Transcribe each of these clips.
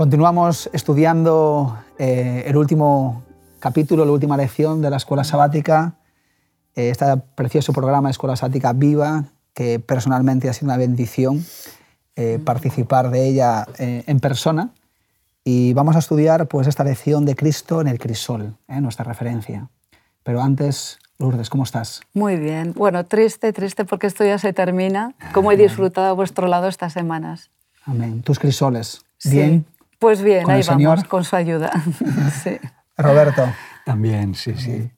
Continuamos estudiando eh, el último capítulo, la última lección de la Escuela Sabática, eh, este precioso programa de Escuela Sabática Viva, que personalmente ha sido una bendición eh, participar de ella en persona. Y vamos a estudiar pues, esta lección de Cristo en el crisol, nuestra referencia. Pero antes, Lourdes, ¿cómo estás? Muy bien. Bueno, triste, triste porque esto ya se termina. ¿Cómo he disfrutado a vuestro lado estas semanas? Amén. Tus crisoles. ¿Bien? Pues bien, ahí vamos, con su ayuda. sí. Roberto. También, sí, sí.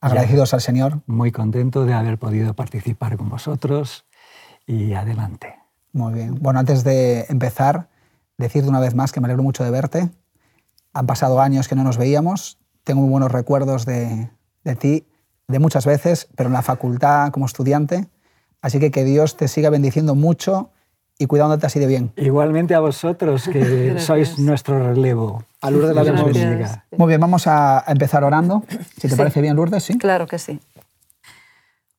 Agradecidos al Señor. Muy contento de haber podido participar con vosotros y adelante. Muy bien. Bueno, antes de empezar, decirte una vez más que me alegro mucho de verte. Han pasado años que no nos veíamos. Tengo muy buenos recuerdos de, de ti, de muchas veces, pero en la facultad como estudiante. Así que que Dios te siga bendiciendo mucho y cuidándote así de bien. Igualmente a vosotros, que sois nuestro relevo. A Lourdes la vemos. Muy bien, vamos a empezar orando. Si te parece bien, Lourdes, ¿sí? Claro que sí.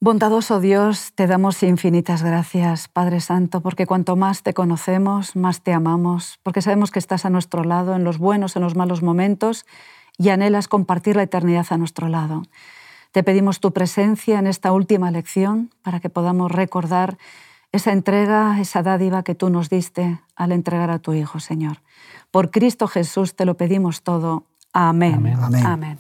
Bondadoso Dios, te damos infinitas gracias, Padre Santo, porque cuanto más te conocemos, más te amamos, porque sabemos que estás a nuestro lado en los buenos, en los malos momentos y anhelas compartir la eternidad a nuestro lado. Te pedimos tu presencia en esta última lección para que podamos recordar esa entrega, esa dádiva que tú nos diste al entregar a tu Hijo, Señor. Por Cristo Jesús te lo pedimos todo. Amén. Amén.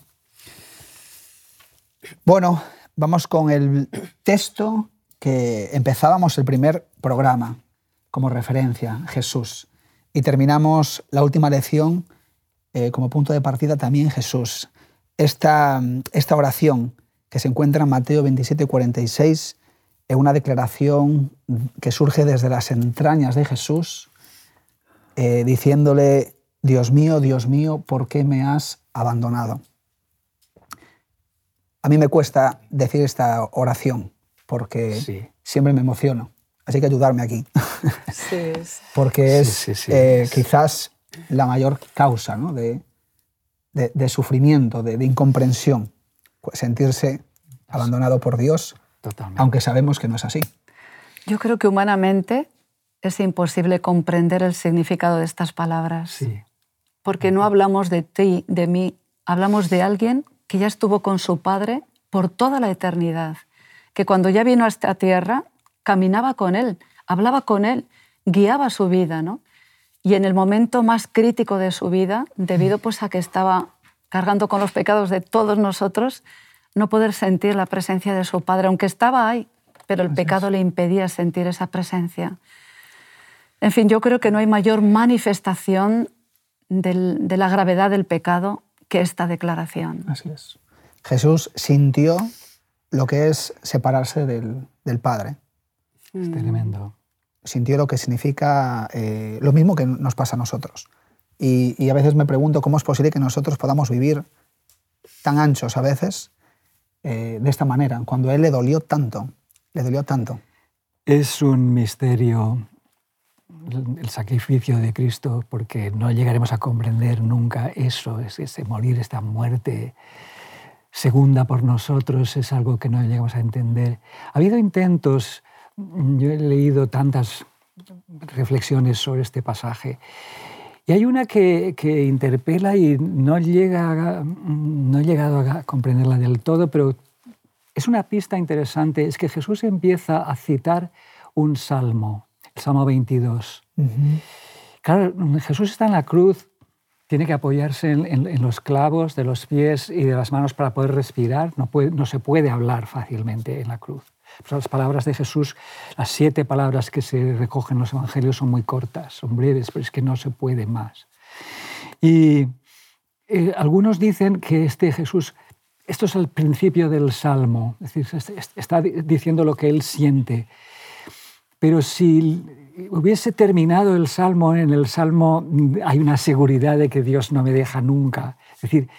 Bueno, vamos con el texto que empezábamos el primer programa como referencia, Jesús. Y terminamos la última lección eh, como punto de partida también Jesús. Esta, esta oración que se encuentra en Mateo 27, 46 es una declaración que surge desde las entrañas de Jesús, eh, diciéndole, Dios mío, Dios mío, ¿por qué me has abandonado? A mí me cuesta decir esta oración porque siempre me emociono. Así que ayudarme aquí. porque es eh, quizás la mayor causa de, de, sufrimiento, de, de incomprensión, sentirse abandonado por Dios aunque sabemos que no es así. Yo creo que humanamente es imposible comprender el significado de estas palabras. Sí. Porque no hablamos de ti, de mí, hablamos de alguien que ya estuvo con su padre por toda la eternidad, que cuando ya vino a esta tierra caminaba con él, hablaba con él, guiaba su vida, ¿no? Y en el momento más crítico de su vida, debido pues a que estaba cargando con los pecados de todos nosotros, no poder sentir la presencia de su padre, aunque estaba ahí, pero el pecado le impedía sentir esa presencia. En fin, yo creo que no hay mayor manifestación de la gravedad del pecado que esta declaración. Así es. Jesús sintió lo que es separarse del, Padre. Es tremendo. Sintió lo que significa eh, lo mismo que nos pasa a nosotros. Y, y a veces me pregunto cómo es posible que nosotros podamos vivir tan anchos a veces eh, de esta manera, cuando a él le dolió tanto, le dolió tanto. Es un misterio el sacrificio de Cristo porque no llegaremos a comprender nunca eso, ese morir, esta muerte segunda por nosotros, es algo que no llegamos a entender. Ha habido intentos, yo he leído tantas reflexiones sobre este pasaje y hay una que, interpela y no, llega no he llegado a comprenderla del todo, pero es una pista interesante, es que Jesús empieza a citar un salmo, el Salmo 22. Claro, Jesús está en la cruz, tiene que apoyarse en, los clavos de los pies y de las manos para poder respirar, no, puede, no se puede hablar fácilmente en la cruz. Las palabras de Jesús, las siete palabras que se recogen en los evangelios son muy cortas, son breves, pero es que no se puede más. Y eh, algunos dicen que este Jesús, esto es el principio del Salmo, es decir, está diciendo lo que él siente. Pero si hubiese terminado el Salmo, en el Salmo hay una seguridad de que Dios no me deja nunca. Es decir,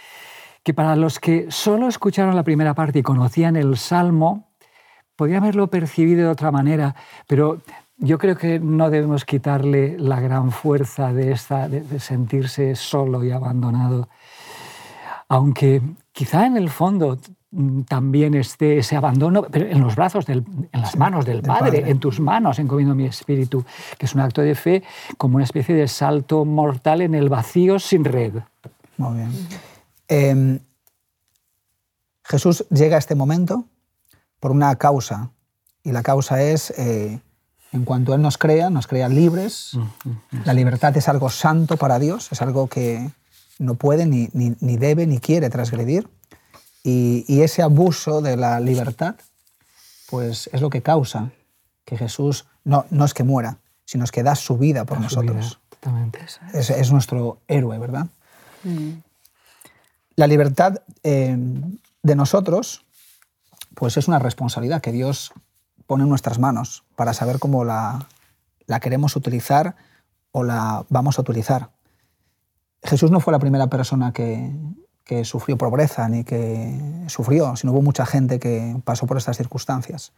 que para los que solo escucharon la primera parte y conocían el Salmo, podía haberlo percibido de otra manera, pero yo creo que no debemos quitarle la gran fuerza de, esta, de, sentirse solo y abandonado. Aunque quizá en el fondo también esté ese abandono, pero en los brazos, del, en las manos del, padre, en tus manos encomiendo mi espíritu, que es un acto de fe como una especie de salto mortal en el vacío sin red. Muy bien. Em, Jesús llega a este momento por una causa, y la causa es, eh, en cuanto Él nos crea, nos crea libres. La libertad es algo santo para Dios, es algo que no puede, ni, ni, debe, ni quiere transgredir. Y, ese abuso de la libertad, pues es lo que causa que Jesús no, no es que muera, sino es que da su vida por nosotros. es. Es, nuestro héroe, ¿verdad? Mm. La libertad eh, de nosotros, pues es una responsabilidad que Dios pone en nuestras manos para saber cómo la, la queremos utilizar o la vamos a utilizar. Jesús no fue la primera persona que, que sufrió pobreza ni que sufrió, sino hubo mucha gente que pasó por estas circunstancias.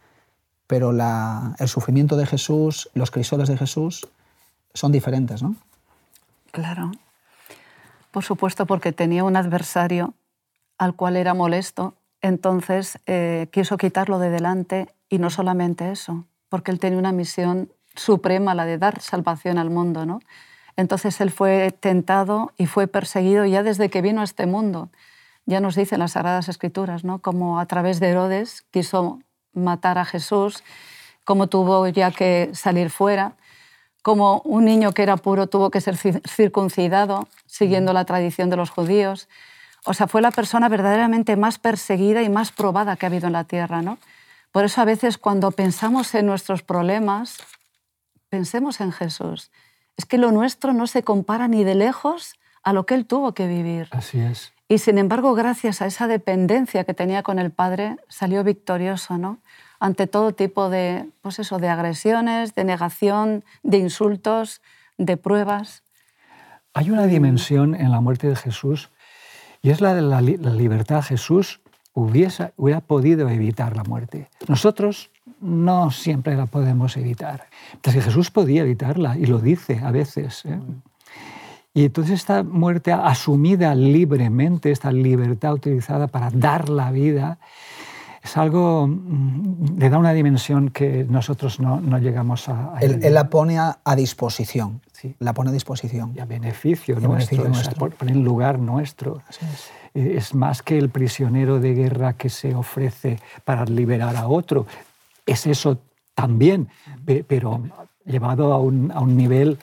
Pero el sufrimiento de Jesús, los crisoles de Jesús, son diferentes, ¿no? Claro. Por supuesto, porque tenía un adversario al cual era molesto, entonces eh, quiso quitarlo de delante y no solamente eso, porque él tenía una misión suprema, la de dar salvación al mundo, ¿no? Entonces él fue tentado y fue perseguido ya desde que vino a este mundo. Ya nos dicen las Sagradas Escrituras, ¿no? Como a través de Herodes quiso matar a Jesús, cómo tuvo ya que salir fuera, como un niño que era puro tuvo que ser circuncidado, siguiendo la tradición de los judíos. O sea, fue la persona verdaderamente más perseguida y más probada que ha habido en la tierra, ¿no? Por eso a veces cuando pensamos en nuestros problemas, pensemos en Jesús es que lo nuestro no se compara ni de lejos a lo que él tuvo que vivir. Así es. Y sin embargo, gracias a esa dependencia que tenía con el Padre, salió victorioso, ¿no? Ante todo tipo de, pues eso, de agresiones, de negación, de insultos, de pruebas. Hay una dimensión en la muerte de Jesús y es la de la, libertad. Jesús hubiese, hubiera podido evitar la muerte. Nosotros no siempre la podemos evitar. Entonces Jesús podía evitarla y lo dice a veces. ¿eh? Y entonces esta muerte asumida libremente, esta libertad utilizada para dar la vida, es algo, mm, le da una dimensión que nosotros no, no llegamos a... él, la pone a, disposición. Sí. La pone a disposición. Y a beneficio nuestro, beneficio en lugar nuestro. es. es más que el prisionero de guerra que se ofrece para liberar a otro, es eso también, pero llevado a un, a un nivel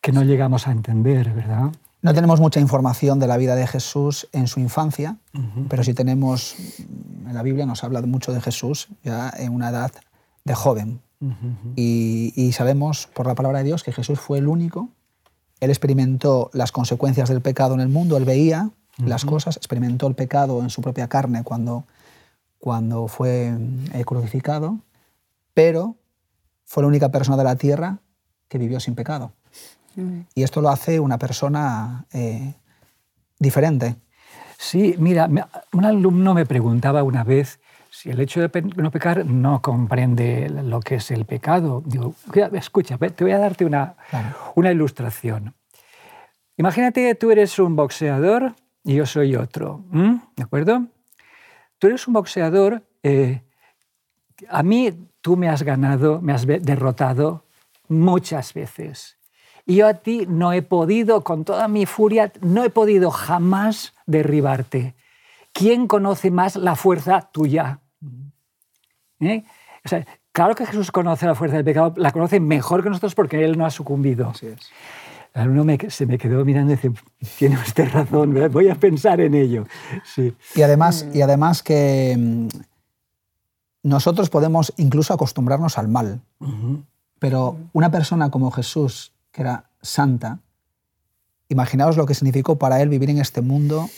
que no llegamos a entender, ¿verdad? No tenemos mucha información de la vida de Jesús en su infancia, pero sí tenemos, en la Biblia nos habla mucho de Jesús ya en una edad de joven. y, y, sabemos por la palabra de Dios que Jesús fue el único. Él experimentó las consecuencias del pecado en el mundo, él veía las cosas, experimentó el pecado en su propia carne cuando cuando fue eh, crucificado, pero fue la única persona de la tierra que vivió sin pecado. Y esto lo hace una persona eh, diferente. Sí, mira, un alumno me preguntaba una vez si el hecho de no pecar no comprende lo que es el pecado. Digo, escucha, te voy a darte una, una ilustración. Imagínate que tú eres un boxeador y yo soy otro, ¿de acuerdo? tú eres un boxeador, eh, a mí tú me has ganado, me has derrotado muchas veces. Y yo a ti no he podido, con toda mi furia, no he podido jamás derribarte. ¿Quién conoce más la fuerza tuya? ¿Eh? claro que Jesús conoce la fuerza del pecado, la conoce mejor que nosotros porque Él no ha sucumbido. Así es alumno se me quedó mirando y dice, tiene usted razón, voy a pensar en ello. Sí. Y, además, y además que mm, nosotros podemos incluso acostumbrarnos al mal, pero una persona como Jesús, que era santa, imaginaos lo que significó para él vivir en este mundo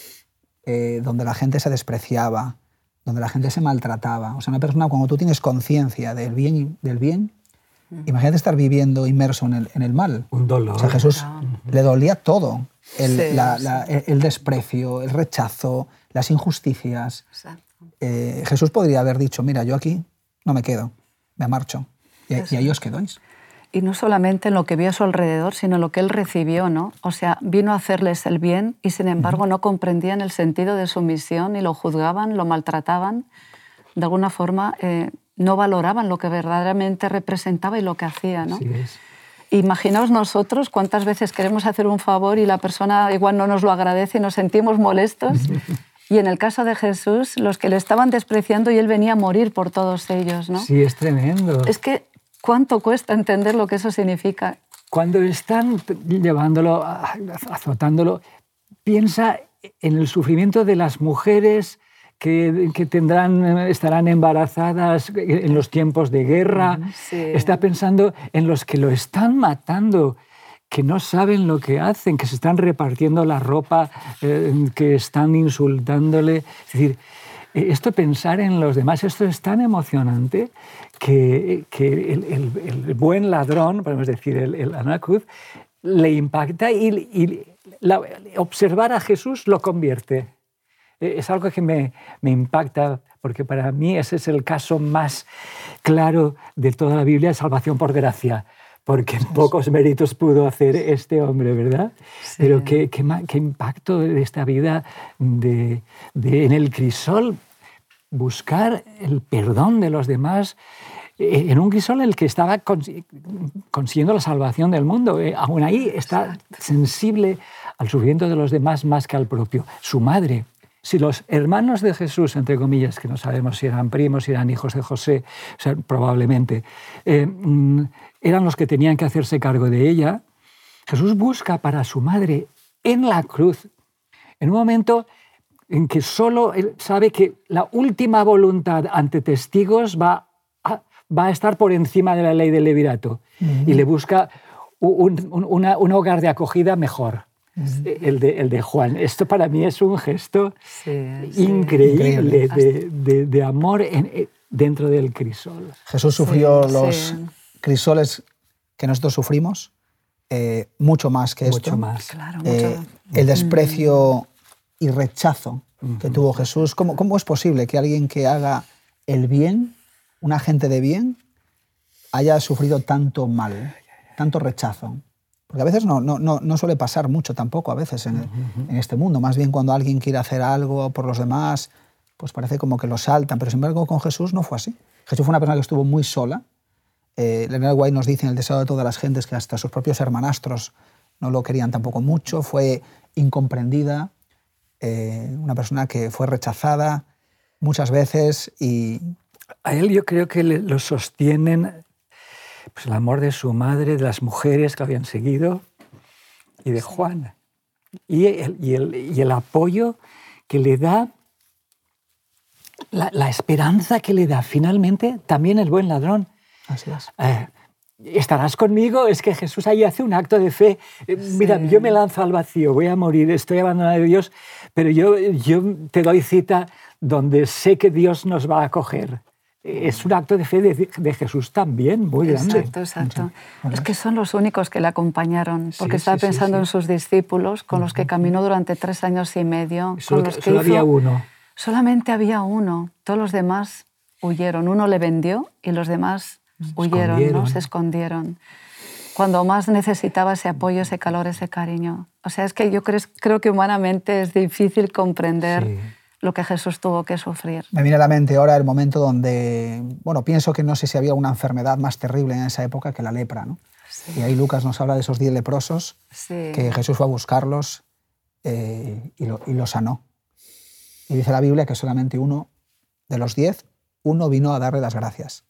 eh, donde la gente se despreciaba, donde la gente se maltrataba. O sea, una persona cuando tú tienes conciencia del bien, del bien Imagínate estar viviendo inmerso en el, en el mal. Un dolor. O sea, Jesús le dolía todo. El, el, desprecio, el rechazo, las injusticias. Eh, Jesús podría haber dicho, mira, yo aquí no me quedo, me marcho. Y, ahí os quedáis. Y no solamente en lo que vio a su alrededor, sino en lo que él recibió, ¿no? O sea, vino a hacerles el bien y sin embargo no comprendían el sentido de su misión y lo juzgaban, lo maltrataban. De alguna forma eh, no valoraban lo que verdaderamente representaba y lo que hacía, ¿no? Así es. Imaginaos nosotros cuántas veces queremos hacer un favor y la persona igual no nos lo agradece y nos sentimos molestos. Y en el caso de Jesús, los que le estaban despreciando y él venía a morir por todos ellos, ¿no? Sí, es tremendo. Es que cuánto cuesta entender lo que eso significa. Cuando están llevándolo, azotándolo, piensa en el sufrimiento de las mujeres que, que, tendrán, estarán embarazadas en los tiempos de guerra. Sí. Está pensando en los que lo están matando, que no saben lo que hacen, que se están repartiendo la ropa, eh, que están insultándole. Es decir, esto pensar en los demás, esto es tan emocionante que, que el, el, buen ladrón, podemos decir, el, el le impacta y, y observar a Jesús lo convierte. Eh, es algo que me, me, impacta porque para mí ese es el caso más claro de toda la Biblia salvación por gracia porque pocos méritos pudo hacer este hombre, ¿verdad? Sí. Pero qué, qué, qué, impacto de esta vida de, de, en el crisol, buscar el perdón de los demás, eh, en un crisol en el que estaba consiguiendo la salvación del mundo. Eh, aún ahí está sensible al sufrimiento de los demás más que al propio. Su madre, si los hermanos de Jesús, entre comillas, que no sabemos si eran primos, si eran hijos de José, o sea, probablemente, eh, eran los que tenían que hacerse cargo de ella, Jesús busca para su madre en la cruz, en un momento en que solo él sabe que la última voluntad ante testigos va a, va a estar por encima de la ley del levirato uh -huh. y le busca un, un, una, un, hogar de acogida mejor. Uh -huh. el, de, el, de, Juan. Esto para mí es un gesto sí, increíble, increíble. De, de, de, amor en, dentro del crisol. Jesús sufrió sí, los sí. crisoles que nosotros sufrimos, eh, mucho más que mucho esto. Más. Claro, eh, el desprecio y rechazo que tuvo Jesús. ¿Cómo, ¿Cómo, es posible que alguien que haga el bien, un agente de bien, haya sufrido tanto mal, tanto rechazo? Porque a veces no, no, no, no suele pasar mucho tampoco, a veces en, en, este mundo. Más bien cuando alguien quiere hacer algo por los demás, pues parece como que lo saltan. Pero sin embargo con Jesús no fue así. Jesús fue una persona que estuvo muy sola. Eh, Leonard White nos dice en El deseo de todas las gentes que hasta sus propios hermanastros no lo querían tampoco mucho. Fue incomprendida, eh, una persona que fue rechazada muchas veces y... A él yo creo que le, lo sostienen pues, el amor de su madre, de las mujeres que habían seguido y de Juan. Y el, y el, y el apoyo que le da, la, la, esperanza que le da finalmente también el buen ladrón. Así es. Eh, estarás conmigo, es que Jesús ahí hace un acto de fe. Eh, sí. Mira, yo me lanzo al vacío, voy a morir, estoy abandonado de Dios, pero yo, yo te doy cita donde sé que Dios nos va a acoger. Es un acto de fe de, de Jesús también, muy grande. Exacto, exacto. Es que son los únicos que le acompañaron, porque sí, estaba sí, pensando en sus discípulos, con los que caminó durante tres años y medio. Solo, con los que solo hizo... había uno. Solamente había uno, todos los demás huyeron. Uno le vendió y los demás huyeron, ¿no? se escondieron. Cuando más necesitaba ese apoyo, ese calor, ese cariño. O sea, es que yo creo, creo que humanamente es difícil comprender. Lo que Jesús tuvo que sufrir. Me viene a la mente ahora el momento donde, bueno, pienso que no sé si había una enfermedad más terrible en esa época que la lepra, ¿no? Sí. Y ahí Lucas nos habla de esos diez leprosos, sí. que Jesús fue a buscarlos eh, y, lo, y los sanó. Y dice la Biblia que solamente uno de los diez, uno vino a darle las gracias.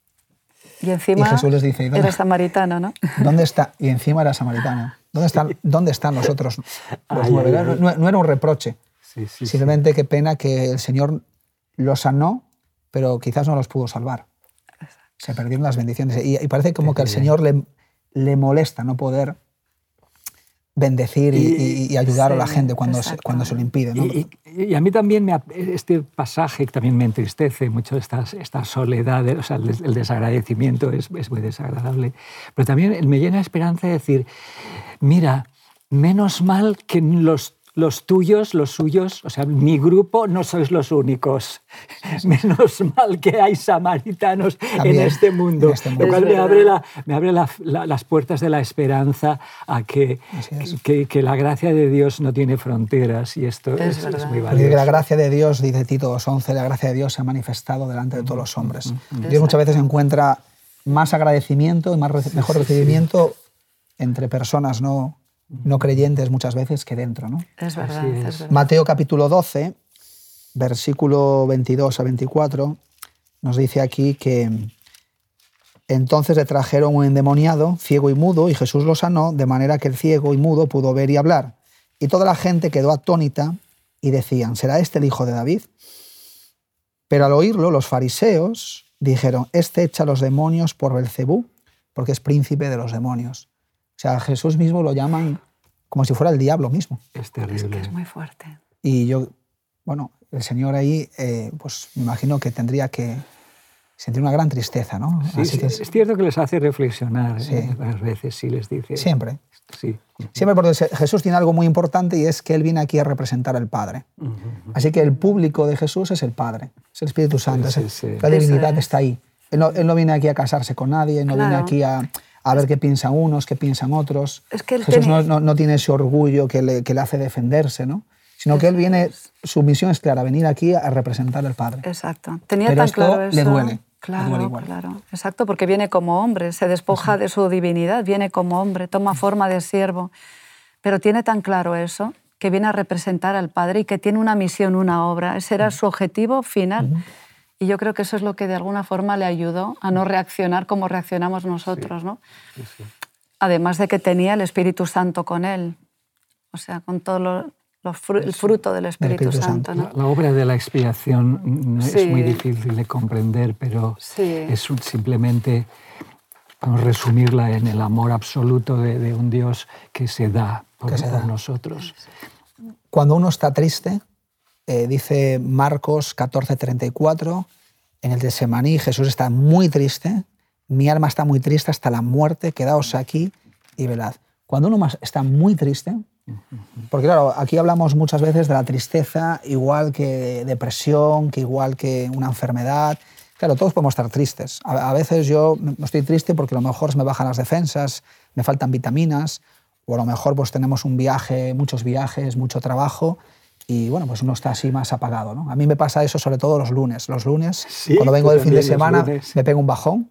Y encima y Jesús les dice, era samaritano, ¿no? ¿Dónde está? Y encima era samaritano. ¿Dónde están, ¿dónde están los otros los ay, nueve? Ay, ay. No, no, era un reproche. Sí, sí, Simplemente sí. qué pena que el Señor los sanó, pero quizás no los pudo salvar. Se perdieron las bendiciones. Y, y parece como que al Señor le, le molesta no poder bendecir y, y, y ayudar sí, a la gente cuando se, cuando se lo impide. ¿no? Y, a mí también me, este pasaje también me entristece mucho, esta, esta soledad, o sea, el, el desagradecimiento es, es, muy desagradable, pero también me llena de esperanza de decir, mira, menos mal que los los tuyos, los suyos, o sea, mi grupo no sois los únicos. Menos mal que hay samaritanos en este mundo, en este mundo. lo cual me abre, la- me abre la- la- las puertas de la esperanza a que, es. que, que la gracia de Dios no tiene fronteras y esto Es es, es muy Porque dice que la valioso. gracia de Dios, dice Tito 2.11, la gracia de Dios se ha manifestado delante de todos los hombres. Dios muchas veces encuentra más agradecimiento y más mejor recibimiento entre personas no, no creyentes muchas veces que dentro. ¿no? Es verdad, es. es verdad. Mateo capítulo 12, versículo 22 a 24, nos dice aquí que entonces le trajeron un endemoniado, ciego y mudo, y Jesús lo sanó, de manera que el ciego y mudo pudo ver y hablar. Y toda la gente quedó atónita y decían, ¿será este el hijo de David? Pero al oírlo, los fariseos dijeron, este echa a los demonios por Belcebú, porque es príncipe de los demonios. O sea, a Jesús mismo lo llaman como si fuera el diablo mismo. Es Es que terrible. es muy fuerte. Y yo, bueno, el Señor ahí, eh, pues me imagino que tendría que sentir una gran tristeza, ¿no? Sí, Así sí, que es, es cierto que les hace reflexionar Sí. eh, varias veces, sí les dice. siempre, Sí. siempre porque Jesús tiene algo muy importante y es que Él viene aquí a representar al Padre. Ujú. Así que el público de Jesús es el Padre, es el Espíritu Santo, Sí, es- sí, sí. la divinidad está ahí. Él no, él no viene aquí a casarse con nadie, no viene Claro. aquí a, a ver qué piensan unos, qué piensan otros. Es que él Jesús no, no- no tiene ese orgullo que le, que le hace defenderse, ¿no? sino que Él viene, su misión es clara, venir aquí a representar al Padre. Exacto. Tenía Pero tan esto claro eso. le duele, le Claro, duele igual. claro. Exacto, porque viene como hombre, se despoja de su divinidad, viene como hombre, toma forma de siervo. Pero tiene tan claro eso que viene a representar al Padre y que tiene una misión, una obra. Ese era su objetivo final. Y yo creo que eso es lo que de alguna forma le ayudó a no reaccionar como reaccionamos nosotros, ¿no? Además de que tenía el Espíritu Santo con él, o sea, con todo lo- lo fru- el fruto del Espíritu, Espíritu Santo. Santo. ¿no? La, la obra de la expiación mm, Sí. es muy difícil de comprender, pero Sí. es un- simplemente vamos a resumirla en el amor absoluto de, de un Dios que se da por, Que se por da. nosotros. Cuando uno está triste, eh, dice Marcos 14:34, en el de Semaní Jesús está muy triste, mi alma está muy triste hasta la muerte, quedaos aquí y velad. Cuando uno está muy triste, porque claro, aquí hablamos muchas veces de la tristeza, igual que depresión, que igual que una enfermedad. Claro, todos podemos estar tristes. A, veces yo estoy triste porque a lo mejor me bajan las defensas, me faltan vitaminas, o a lo mejor pues tenemos un viaje, muchos viajes, mucho trabajo, y bueno, pues uno está así más apagado. ¿no? A mí me pasa eso sobre todo los lunes. Los lunes, Sí, cuando vengo del fin de semana, lunes. me pego un bajón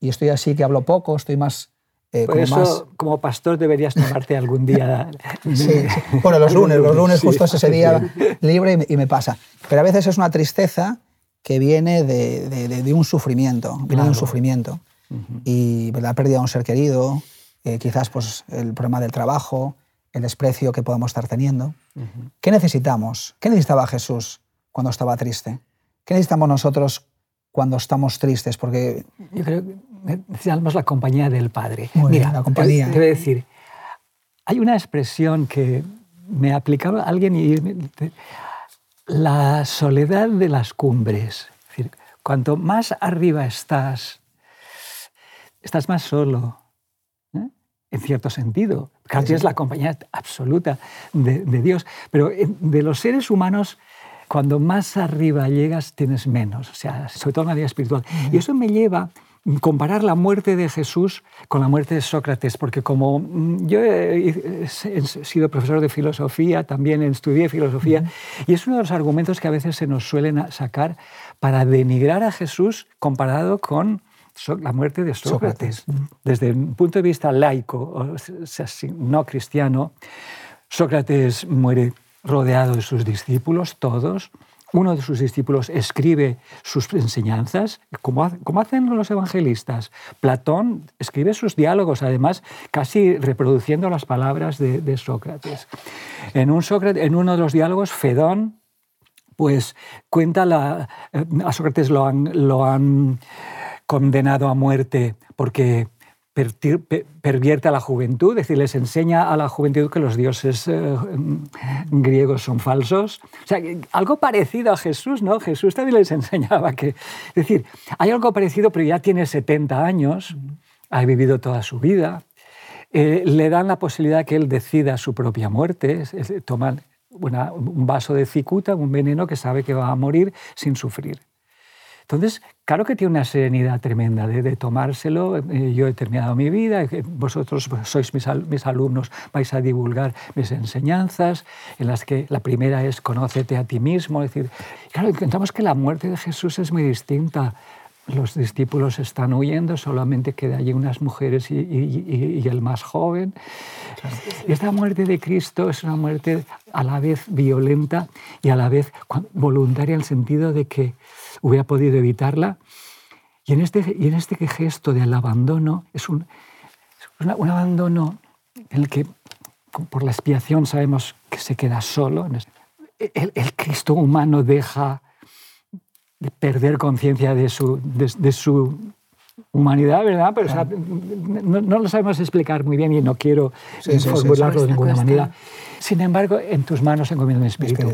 y estoy así que hablo poco, estoy más... eh, Por como eso, más como pastor, deberías tomarte algún día. Sí, sí. Bueno, los lunes, los lunes Sí. justo es ese día libre y me, y me pasa. Pero a veces es una tristeza que viene de, de- de- de un sufrimiento, viene de un Claro. sufrimiento. Y la pérdida de un ser querido, eh, quizás pues, el problema del trabajo, el desprecio que podemos estar teniendo. ¿Qué necesitamos? ¿Qué necesitaba Jesús cuando estaba triste? ¿Qué necesitamos nosotros cuando estamos tristes? Porque Yo creo que necesitamos la compañía del Padre. Muy bien, Mira, la compañía. Te, te voy a decir, hay una expresión que me aplicaba alguien y la soledad de las cumbres. Es decir, cuanto más arriba estás, estás más solo. En cierto sentido. Claro, tienes la compañía absoluta de, de Dios. Pero de los seres humanos, cuando más arriba llegas, tienes menos. O sea, sobre todo en la vida espiritual. Y eso me lleva a comparar la muerte de Jesús con la muerte de Sócrates, porque como mm, yo he, sido profesor de filosofía, también estudié filosofía, y es uno de los argumentos que a veces se nos suelen sacar para denigrar a Jesús comparado con la muerte de Sócrates. Desde un punto de vista laico, o sea, no cristiano, Sócrates muere rodeado de sus discípulos, todos. Uno de sus discípulos escribe sus enseñanzas, como, como hacen los evangelistas. Platón escribe sus diálogos, además casi reproduciendo las palabras de, de Sócrates. En, un Sócrates. en uno de los diálogos, Fedón, pues cuenta la, eh, a Sócrates lo han, lo han condenado a muerte porque pervierte a la juventud, es decir, les enseña a la juventud que los dioses eh, griegos son falsos. O sea, algo parecido a Jesús, ¿no? Jesús también les enseñaba que... Es decir, hay algo parecido, pero ya tiene 70 años, ha vivido toda su vida, eh, le dan la posibilidad que él decida su propia muerte, es- es- toma una- un vaso de cicuta, un veneno que sabe que va a morir sin sufrir. Entonces, claro que tiene una serenidad tremenda de, de tomárselo. eh, yo he terminado mi vida, eh, vosotros sois mis, al- mis alumnos, vais a divulgar mis enseñanzas, en las que la primera es conócete a ti mismo. Es decir, claro, encontramos que la muerte de Jesús es muy distinta. Los discípulos están huyendo, solamente queda allí unas mujeres y, y- y- el más joven. Esta muerte de Cristo es una muerte a la vez violenta y a la vez voluntaria en el sentido de que hubiera podido evitarla. Y en este, y en este gesto del abandono es un, es una- un abandono en el que por la expiación sabemos que se queda solo. El, el Cristo humano deja de perder conciencia de su, de, de su humanidad, ¿verdad? Pero o sea, no, no lo sabemos explicar muy bien y no quiero Sí, sí, formularlo sí. de ninguna Cuesta, manera. Sin embargo, en tus manos encomiendo mi espíritu.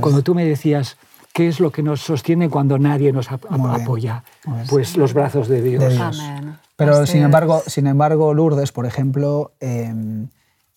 Cuando tú me decías, ¿qué es lo que nos sostiene cuando nadie nos ap- Muy bien. apoya? Bien. Pues los brazos de Dios. De Dios. Amén. Pero Así sin es. embargo, sin embargo, Lourdes, por ejemplo, eh,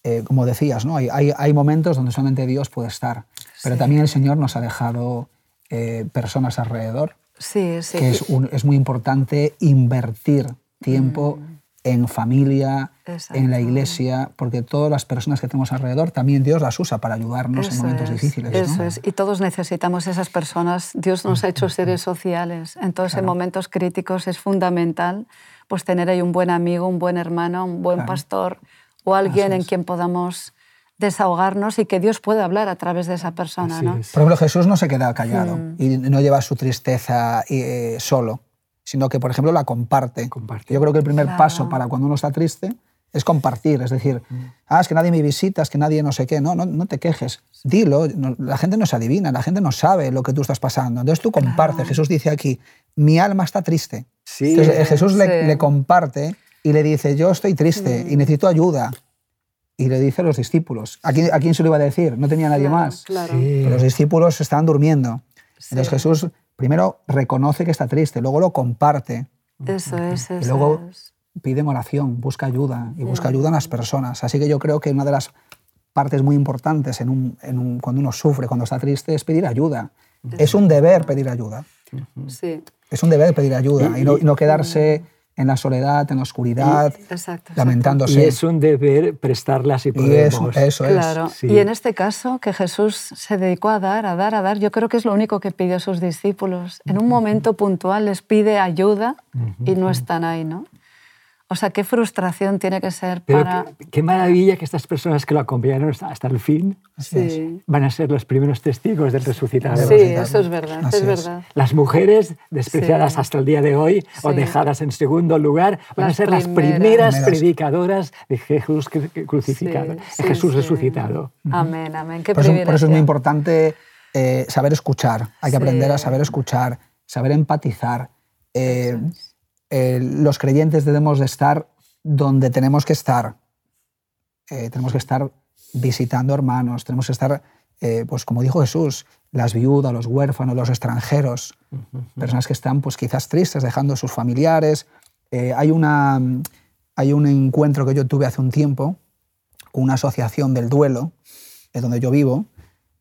eh, como decías, ¿no? hay, hay, hay momentos donde solamente Dios puede estar, pero Sí. también el Señor nos ha dejado eh, personas alrededor, Sí, sí. que es, un- es muy importante invertir tiempo en familia, en la iglesia, porque todas las personas que tenemos alrededor también Dios las usa para ayudarnos en momentos es, difíciles. ¿no? Eso es. Y todos necesitamos esas personas. Dios nos ha hecho seres sociales. Entonces, en momentos críticos es fundamental pues, tener ahí un buen amigo, un buen hermano, un buen Claro. pastor o alguien en quien podamos desahogarnos y que Dios pueda hablar a través de esa persona. ¿no? es. Por ejemplo, Jesús no se queda callado Mm. y no lleva su tristeza eh, solo, sino que, por ejemplo, la comparte. Comparte. Yo creo que el primer Claro. paso para cuando uno está triste es compartir, es decir, Mm. ah, es que nadie me visita, es que nadie no sé qué, no, no, no te quejes, dilo, no- la gente no se adivina, la gente no sabe lo que tú estás pasando, entonces tú comparte, Jesús dice aquí, mi alma está triste. Sí. Entonces eh, Jesús le, Sí. le comparte y le dice, yo estoy triste y necesito ayuda. Y le dice a los discípulos, ¿a quién, a quién se lo iba a decir? No tenía nadie Claro, más. Claro. Sí. Pero los discípulos estaban durmiendo. Sí. Entonces Jesús primero reconoce que está triste, luego lo comparte, Eso es, eso y luego es. pide en oración, busca ayuda y busca ayuda en las personas. Así que yo creo que una de las partes muy importantes en un, en un- cuando uno sufre, cuando está triste, es pedir ayuda. Es un deber pedir ayuda. Sí. Es un deber pedir ayuda y no, y no quedarse en la soledad, en la oscuridad, exacto. lamentándose. Y es un deber prestarlas y Y eso, podemos. eso es. Claro. sí. Y en este caso, que Jesús se dedicó a dar, a dar, a dar, yo creo que es lo único que pidió a sus discípulos. En un momento puntual les pide ayuda y no están ahí, ¿no? O sea, qué frustración tiene que ser Pero para... qué, qué maravilla que estas personas que lo acompañaron hasta, hasta el fin Sí, van a ser los primeros testigos del resucitado. sí, eso es verdad, Así es es. verdad. Las mujeres despreciadas Sí. hasta el día de hoy o Sí. dejadas en segundo lugar van a Las ser las primeras. primeras Primeras. predicadoras de Jesús cru- crucificado, Sí, de sí, Jesús sí. resucitado. Amén, amén. Qué Por eso, por eso es muy importante eh, saber escuchar. Hay que Sí. aprender a saber escuchar, saber empatizar. Eh, eh, los creyentes debemos de estar donde tenemos que estar. Eh, tenemos que estar visitando hermanos, tenemos que estar, eh, pues como dijo Jesús, las viudas, los huérfanos, los extranjeros, personas que están pues quizás tristes, dejando a sus familiares. Hay, una, hay un encuentro que yo tuve hace un tiempo con una asociación del duelo, es donde yo vivo,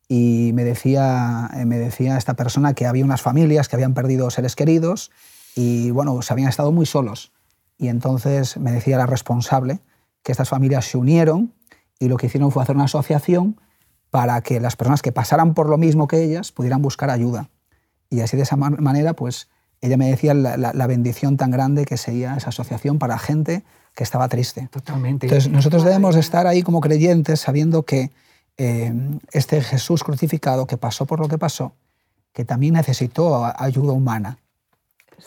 y me decía, me decía esta persona que había unas familias que habían perdido seres queridos y bueno, se habían estado muy solos. Y entonces me decía la responsable que estas familias se unieron y lo que hicieron fue hacer una asociación para que las personas que pasaran por lo mismo que ellas pudieran buscar ayuda. Y así de esa man- manera, pues ella me decía la, la- la bendición tan grande que sería esa asociación para gente que estaba triste. Totalmente. Entonces nosotros debemos de estar ahí como creyentes sabiendo que eh, este Jesús crucificado que pasó por lo que pasó, que también necesitó ayuda humana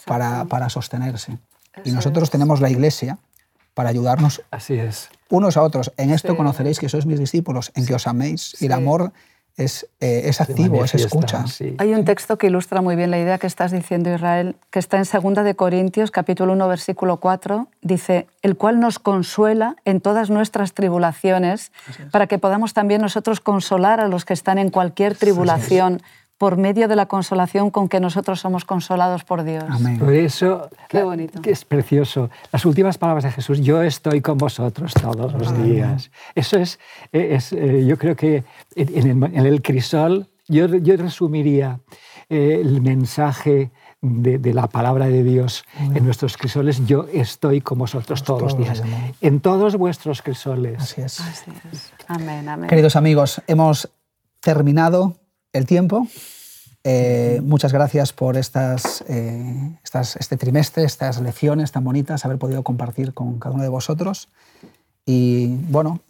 para, para sostenerse. Y nosotros es. tenemos la iglesia para ayudarnos Así es. unos a otros. En esto Sí. conoceréis que sois mis discípulos, en que os améis. Y el Sí. amor es, eh, es activo, es escucha. sí. Hay un texto que ilustra muy bien la idea que estás diciendo, Israel, que está en 2 de Corintios, capítulo 1, versículo 4, dice, el cual nos consuela en todas nuestras tribulaciones, para que podamos también nosotros consolar a los que están en cualquier tribulación por medio de la consolación con que nosotros somos consolados por Dios. Amén. Por eso, Qué bonito. que es precioso. Las últimas palabras de Jesús, yo estoy con vosotros todos los días. Eso es, es, eh, yo creo que en el, en el crisol, yo, yo resumiría eh, el mensaje de, de, la palabra de Dios en nuestros crisoles, yo estoy con vosotros todos, todos los días. Amén. En todos vuestros crisoles. Así es. Así es. Amén, amén. Queridos amigos, hemos terminado el tiempo. Eh, muchas gracias por estas, eh, estas, este trimestre, estas lecciones tan bonitas, haber podido compartir con cada uno de vosotros. Y bueno,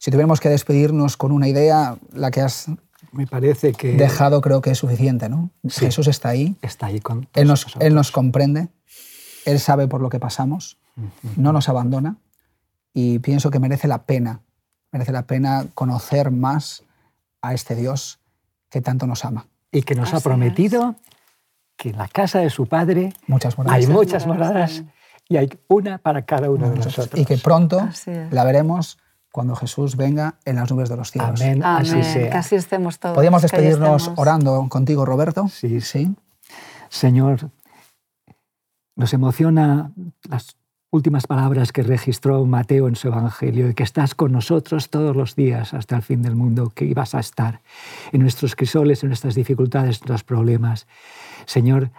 si tuviéramos que despedirnos con una idea, la que has me parece que dejado creo que es suficiente, ¿no? Sí, Jesús está ahí. Está ahí con él nos, él nos comprende, Él sabe por lo que pasamos, uh -huh. no nos abandona y pienso que merece la pena, merece la pena conocer más a este Dios que tanto nos ama. Y que nos Así ha prometido es. que en la casa de su Padre muchas moradas. hay muchas moradas y hay una para cada uno de nosotros. Y que pronto la veremos cuando Jesús venga en las nubes de los cielos. Amén, Amén. así sea. Que así estemos todos. Podríamos despedirnos orando contigo, Roberto. Sí. sí. Señor, nos emociona las últimas palabras que registró Mateo en su Evangelio, de que estás con nosotros todos los días hasta el fin del mundo, que ibas a estar en nuestros crisoles, en nuestras dificultades, en nuestros problemas. Señor,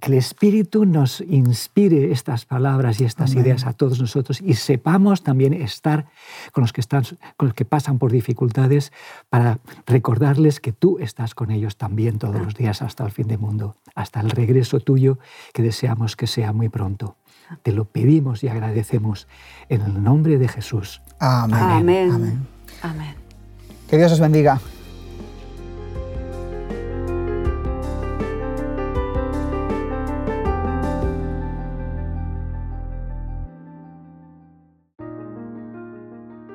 que el Espíritu nos inspire estas palabras y estas Amén. ideas a todos nosotros y sepamos también estar con los, que están, con los que pasan por dificultades para recordarles que tú estás con ellos también todos los días hasta el fin del mundo, hasta el regreso tuyo que deseamos que sea muy pronto. Te lo pedimos y agradecemos en el nombre de Jesús. Amén. Amén. Amén. Amén. Que Dios os bendiga.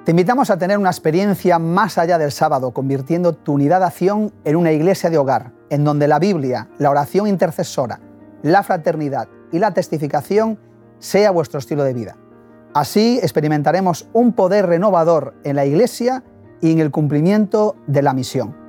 Te invitamos a tener una experiencia más allá del sábado, convirtiendo tu unidad de acción en una iglesia de hogar, en donde la Biblia, la oración intercesora, la fraternidad y la testificación sea vuestro estilo de vida. Así experimentaremos un poder renovador en la iglesia y en el cumplimiento de la misión.